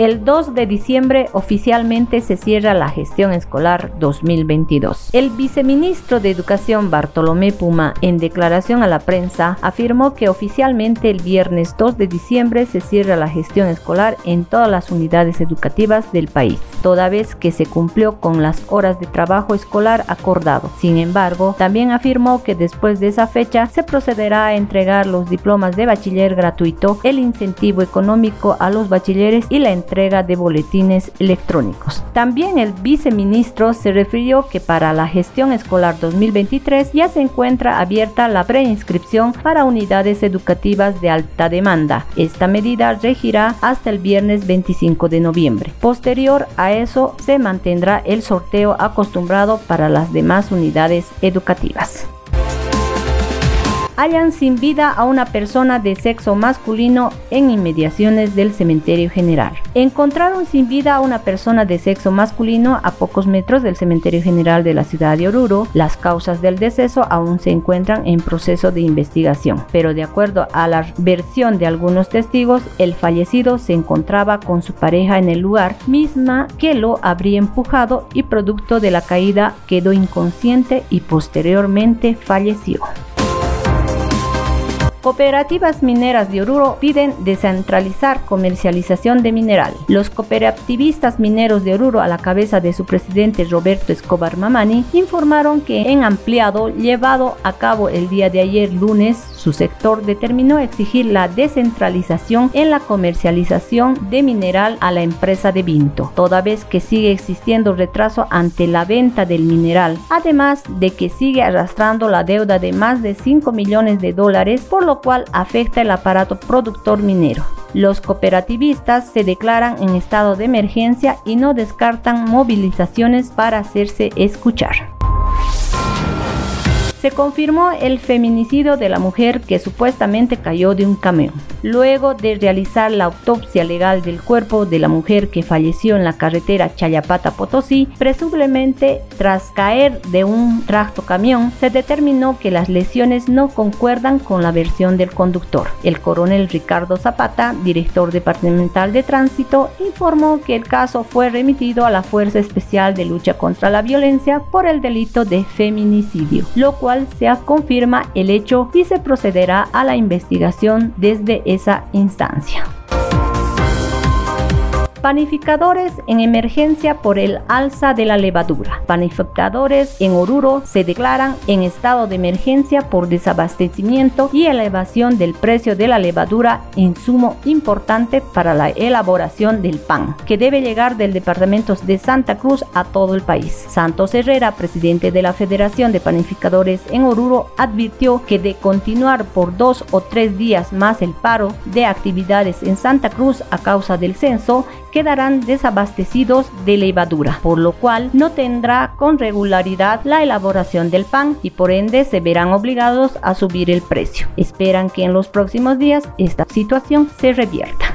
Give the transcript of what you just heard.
El 2 de diciembre oficialmente se cierra la gestión escolar 2022. El viceministro de Educación Bartolomé Puma, en declaración a la prensa, afirmó que oficialmente el viernes 2 de diciembre se cierra la gestión escolar en todas las unidades educativas del país, toda vez que se cumplió con las horas de trabajo escolar acordado. Sin embargo, también afirmó que después de esa fecha se procederá a entregar los diplomas de bachiller gratuito, el incentivo económico a los bachilleres y la entrega de boletines electrónicos. También el viceministro se refirió que para la gestión escolar 2023 ya se encuentra abierta la preinscripción para unidades educativas de alta demanda. Esta medida regirá hasta el viernes 25 de noviembre. Posterior a eso se mantendrá el sorteo acostumbrado para las demás unidades educativas hallan sin vida a una persona de sexo masculino en inmediaciones del cementerio general. Encontraron sin vida a una persona de sexo masculino a pocos metros del cementerio general de la ciudad de Oruro. Las causas del deceso aún se encuentran en proceso de investigación, pero de acuerdo a la versión de algunos testigos, el fallecido se encontraba con su pareja en el lugar, misma que lo habría empujado y producto de la caída quedó inconsciente y posteriormente falleció. Cooperativas mineras de Oruro piden descentralizar comercialización de mineral. Los cooperativistas mineros de Oruro, a la cabeza de su presidente Roberto Escobar Mamani, informaron que en ampliado llevado a cabo el día de ayer lunes, su sector determinó exigir la descentralización en la comercialización de mineral a la empresa de Vinto, toda vez que sigue existiendo retraso ante la venta del mineral, además de que sigue arrastrando la deuda de más de 5 millones de dólares por lo cual afecta el aparato productor minero. Los cooperativistas se declaran en estado de emergencia y no descartan movilizaciones para hacerse escuchar se confirmó el feminicidio de la mujer que supuestamente cayó de un camión. Luego de realizar la autopsia legal del cuerpo de la mujer que falleció en la carretera Chayapata-Potosí, presumiblemente tras caer de un tracto camión, se determinó que las lesiones no concuerdan con la versión del conductor. El coronel Ricardo Zapata, director departamental de tránsito, informó que el caso fue remitido a la Fuerza Especial de Lucha contra la Violencia por el delito de feminicidio, lo cual se confirma el hecho y se procederá a la investigación desde esa instancia. Panificadores en emergencia por el alza de la levadura. Panificadores en Oruro se declaran en estado de emergencia por desabastecimiento y elevación del precio de la levadura, insumo importante para la elaboración del pan, que debe llegar del departamento de Santa Cruz a todo el país. Santos Herrera, presidente de la Federación de Panificadores en Oruro, advirtió que de continuar por dos o tres días más el paro de actividades en Santa Cruz a causa del censo, quedarán desabastecidos de levadura, por lo cual no tendrá con regularidad la elaboración del pan y por ende se verán obligados a subir el precio. Esperan que en los próximos días esta situación se revierta.